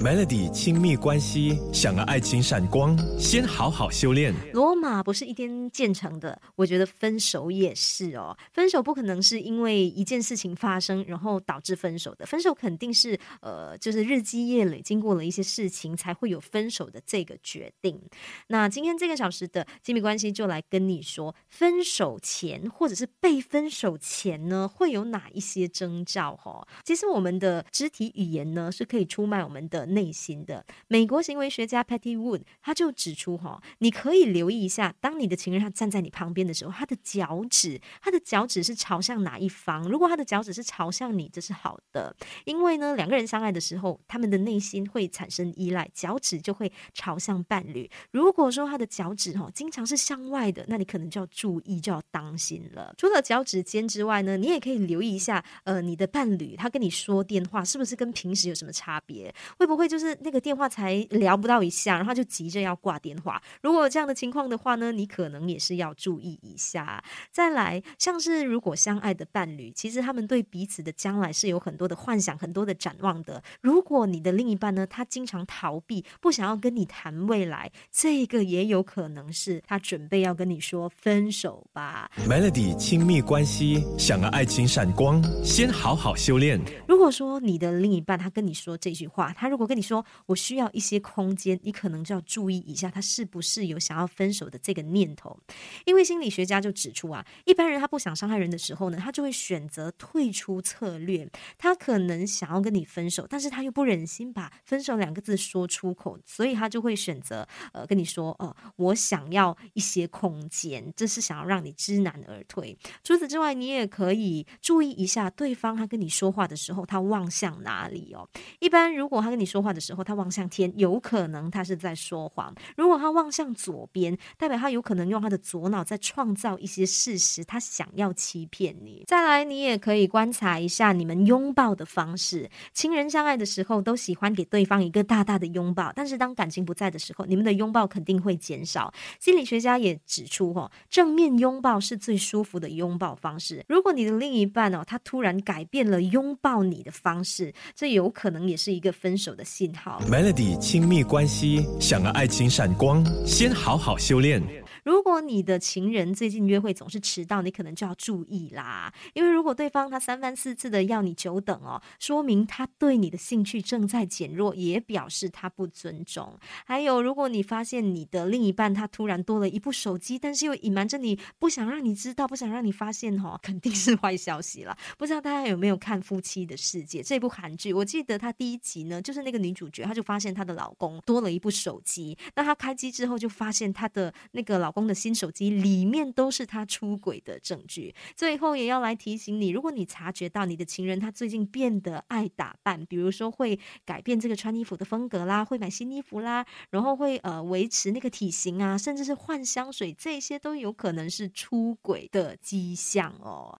Melody 亲密关系，想要爱情闪光，先好好修炼。罗马不是一天建成的，我觉得分手也是哦。分手不可能是因为一件事情发生，然后导致分手的。分手肯定是呃，就是日积月累，经过了一些事情，才会有分手的这个决定。那今天这个小时的亲密关系就来跟你说，分手前或者是被分手前呢，会有哪一些征兆？哈，其实我们的肢体语言呢，是可以出卖我们的。内心的美国行为学家 Patty Wood 他就指出哈，你可以留意一下，当你的情人他站在你旁边的时候，他的脚趾，他的脚趾是朝向哪一方？如果他的脚趾是朝向你，这是好的，因为呢，两个人相爱的时候，他们的内心会产生依赖，脚趾就会朝向伴侣。如果说他的脚趾哈经常是向外的，那你可能就要注意，就要当心了。除了脚趾尖之外呢，你也可以留意一下，呃，你的伴侣他跟你说电话是不是跟平时有什么差别？会不就是那个电话才聊不到一下，然后就急着要挂电话。如果有这样的情况的话呢，你可能也是要注意一下。再来，像是如果相爱的伴侣，其实他们对彼此的将来是有很多的幻想、很多的展望的。如果你的另一半呢，他经常逃避，不想要跟你谈未来，这个也有可能是他准备要跟你说分手吧。Melody 亲密关系，想要爱情闪光，先好好修炼。如果说你的另一半他跟你说这句话，他如果跟你说我需要一些空间，你可能就要注意一下，他是不是有想要分手的这个念头。因为心理学家就指出啊，一般人他不想伤害人的时候呢，他就会选择退出策略。他可能想要跟你分手，但是他又不忍心把分手两个字说出口，所以他就会选择呃跟你说哦，我想要一些空间，这是想要让你知难而退。除此之外，你也可以注意一下对方他跟你说话的时候，他望向哪里哦。一般如果他跟你说说话的时候，他望向天，有可能他是在说谎；如果他望向左边，代表他有可能用他的左脑在创造一些事实，他想要欺骗你。再来，你也可以观察一下你们拥抱的方式。亲人相爱的时候，都喜欢给对方一个大大的拥抱，但是当感情不在的时候，你们的拥抱肯定会减少。心理学家也指出，哦，正面拥抱是最舒服的拥抱方式。如果你的另一半哦，他突然改变了拥抱你的方式，这有可能也是一个。分手的信号。Melody 亲密关系，想要爱情闪光，先好好修炼。如果你的情人最近约会总是迟到，你可能就要注意啦。因为如果对方他三番四次的要你久等哦，说明他对你的兴趣正在减弱，也表示他不尊重。还有，如果你发现你的另一半他突然多了一部手机，但是又隐瞒着你，不想让你知道，不想让你发现哦，肯定是坏消息了。不知道大家有没有看《夫妻的世界》这部韩剧？我记得他第一集呢，就是那个女主角，她就发现她的老公多了一部手机，那她开机之后就发现她的那个老公。的新手机里面都是他出轨的证据。最后也要来提醒你，如果你察觉到你的情人他最近变得爱打扮，比如说会改变这个穿衣服的风格啦，会买新衣服啦，然后会呃维持那个体型啊，甚至是换香水，这些都有可能是出轨的迹象哦。